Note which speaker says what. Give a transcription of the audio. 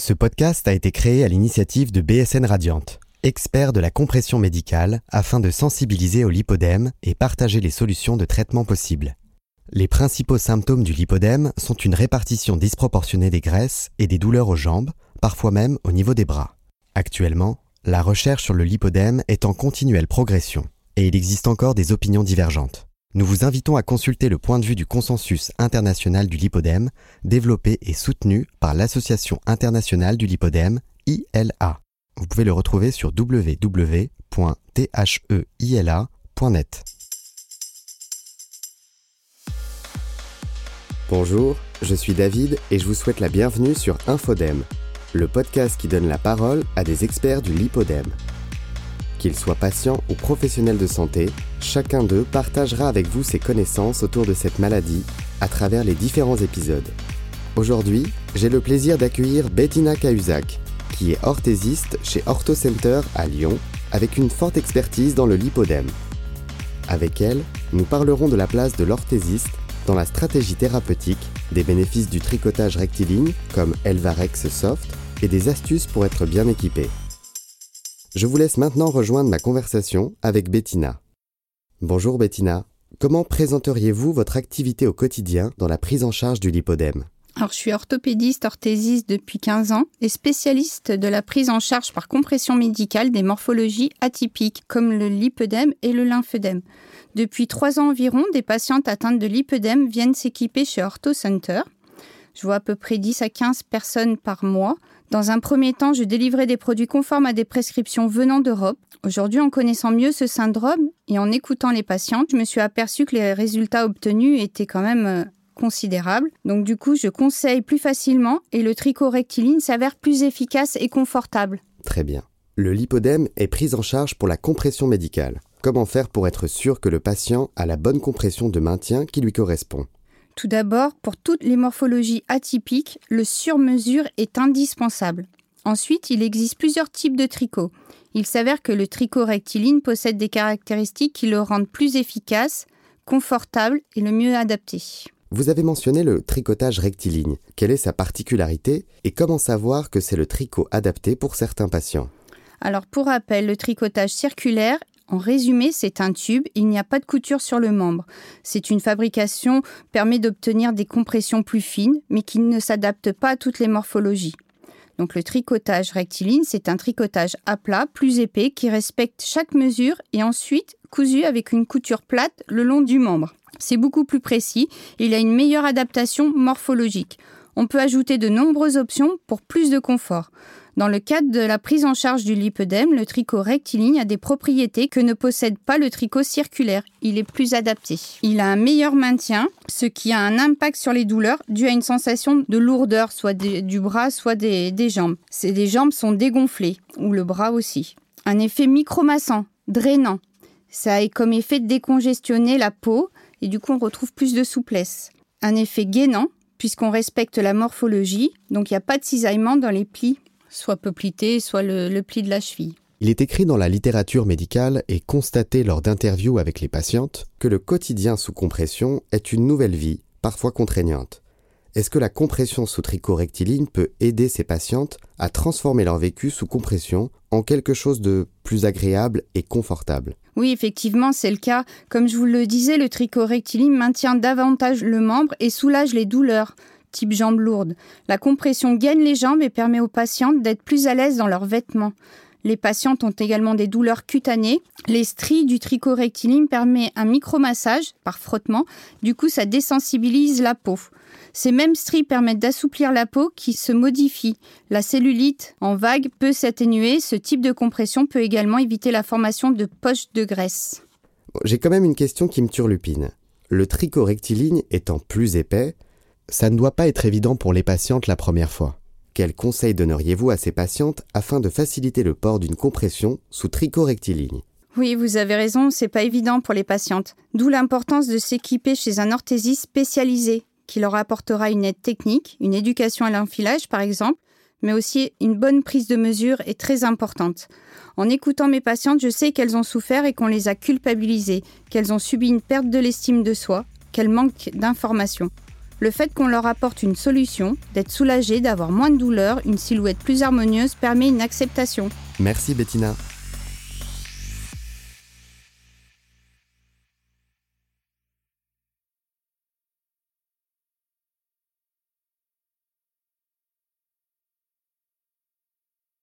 Speaker 1: Ce podcast a été créé à l'initiative de BSN Radiante, expert de la compression médicale, afin de sensibiliser au lipodème et partager les solutions de traitement possibles. Les principaux symptômes du lipodème sont une répartition disproportionnée des graisses et des douleurs aux jambes, parfois même au niveau des bras. Actuellement, la recherche sur le lipodème est en continuelle progression et il existe encore des opinions divergentes. Nous vous invitons à consulter le point de vue du consensus international du lipodème, développé et soutenu par l'Association internationale du lipodème, ILA. Vous pouvez le retrouver sur www.theila.net. Bonjour, je suis David et je vous souhaite la bienvenue sur Infodème, le podcast qui donne la parole à des experts du lipodème. Qu'ils soient patients ou professionnels de santé, chacun d'eux partagera avec vous ses connaissances autour de cette maladie à travers les différents épisodes. Aujourd'hui, j'ai le plaisir d'accueillir Bettina Cahuzac, qui est orthésiste chez OrthoCenter à Lyon, avec une forte expertise dans le lipodème. Avec elle, nous parlerons de la place de l'orthésiste dans la stratégie thérapeutique, des bénéfices du tricotage rectiligne comme Elvarex Soft et des astuces pour être bien équipé. Je vous laisse maintenant rejoindre ma conversation avec Bettina. Bonjour Bettina, comment présenteriez-vous votre activité au quotidien dans la prise en charge du lipodème?
Speaker 2: Alors, je suis orthopédiste, orthésiste depuis 15 ans et spécialiste de la prise en charge par compression médicale des morphologies atypiques comme le lipodème et le lymphedème. Depuis trois ans environ, des patientes atteintes de lipodème viennent s'équiper chez OrthoCenter. Je vois à peu près 10 à 15 personnes par mois dans un premier temps, je délivrais des produits conformes à des prescriptions venant d'Europe. Aujourd'hui, en connaissant mieux ce syndrome et en écoutant les patientes, je me suis aperçu que les résultats obtenus étaient quand même euh, considérables. Donc du coup, je conseille plus facilement et le tricot rectiligne s'avère plus efficace et confortable.
Speaker 1: Très bien. Le lipodème est pris en charge pour la compression médicale. Comment faire pour être sûr que le patient a la bonne compression de maintien qui lui correspond?
Speaker 2: Tout d'abord, pour toutes les morphologies atypiques, le sur-mesure est indispensable. Ensuite, il existe plusieurs types de tricot. Il s'avère que le tricot rectiligne possède des caractéristiques qui le rendent plus efficace, confortable et le mieux adapté.
Speaker 1: Vous avez mentionné le tricotage rectiligne. Quelle est sa particularité et comment savoir que c'est le tricot adapté pour certains patients?
Speaker 2: Alors pour rappel, le tricotage circulaire en résumé, c'est un tube, il n'y a pas de couture sur le membre. C'est une fabrication permet d'obtenir des compressions plus fines, mais qui ne s'adaptent pas à toutes les morphologies. Donc le tricotage rectiligne, c'est un tricotage à plat, plus épais, qui respecte chaque mesure et ensuite cousu avec une couture plate le long du membre. C'est beaucoup plus précis il a une meilleure adaptation morphologique. On peut ajouter de nombreuses options pour plus de confort. Dans le cadre de la prise en charge du lipodème, le tricot rectiligne a des propriétés que ne possède pas le tricot circulaire. Il est plus adapté. Il a un meilleur maintien, ce qui a un impact sur les douleurs dû à une sensation de lourdeur, soit du bras, soit des, jambes. Ces jambes sont dégonflées, ou le bras aussi. Un effet micromassant, drainant. Ça a comme effet de décongestionner la peau et du coup on retrouve plus de souplesse. Un effet gainant, puisqu'on respecte la morphologie, donc il n'y a pas de cisaillement dans les plis soit peu plité, soit le, pli de la cheville.
Speaker 1: Il est écrit dans la littérature médicale et constaté lors d'interviews avec les patientes que le quotidien sous compression est une nouvelle vie, parfois contraignante. Est-ce que la compression sous tricot rectiligne peut aider ces patientes à transformer leur vécu sous compression en quelque chose de plus agréable et confortable?
Speaker 2: Oui, effectivement, c'est le cas. Comme je vous le disais, le tricot rectiligne maintient davantage le membre et soulage les douleurs type jambes lourdes. La compression gaine les jambes et permet aux patientes d'être plus à l'aise dans leurs vêtements. Les patientes ont également des douleurs cutanées. Les stries du tricot rectiligne permet un micromassage par frottement. Du coup, ça désensibilise la peau. Ces mêmes stries permettent d'assouplir la peau qui se modifie. La cellulite en vague peut s'atténuer. Ce type de compression peut également éviter la formation de poches de graisse.
Speaker 1: J'ai quand même une question qui me turlupine. Le tricot rectiligne étant plus épais, ça ne doit pas être évident pour les patientes la première fois. Quels conseils donneriez-vous à ces patientes afin de faciliter le port d'une compression sous tricot rectiligne
Speaker 2: oui, vous avez raison, c'est pas évident pour les patientes. D'où l'importance de s'équiper chez un orthésiste spécialisé qui leur apportera une aide technique, une éducation à l'enfilage par exemple, mais aussi une bonne prise de mesure est très importante. En écoutant mes patientes, je sais qu'elles ont souffert et qu'on les a culpabilisées, qu'elles ont subi une perte de l'estime de soi, qu'elles manquent d'informations. Le fait qu'on leur apporte une solution, d'être soulagé, d'avoir moins de douleur, une silhouette plus harmonieuse permet une acceptation.
Speaker 1: Merci Bettina.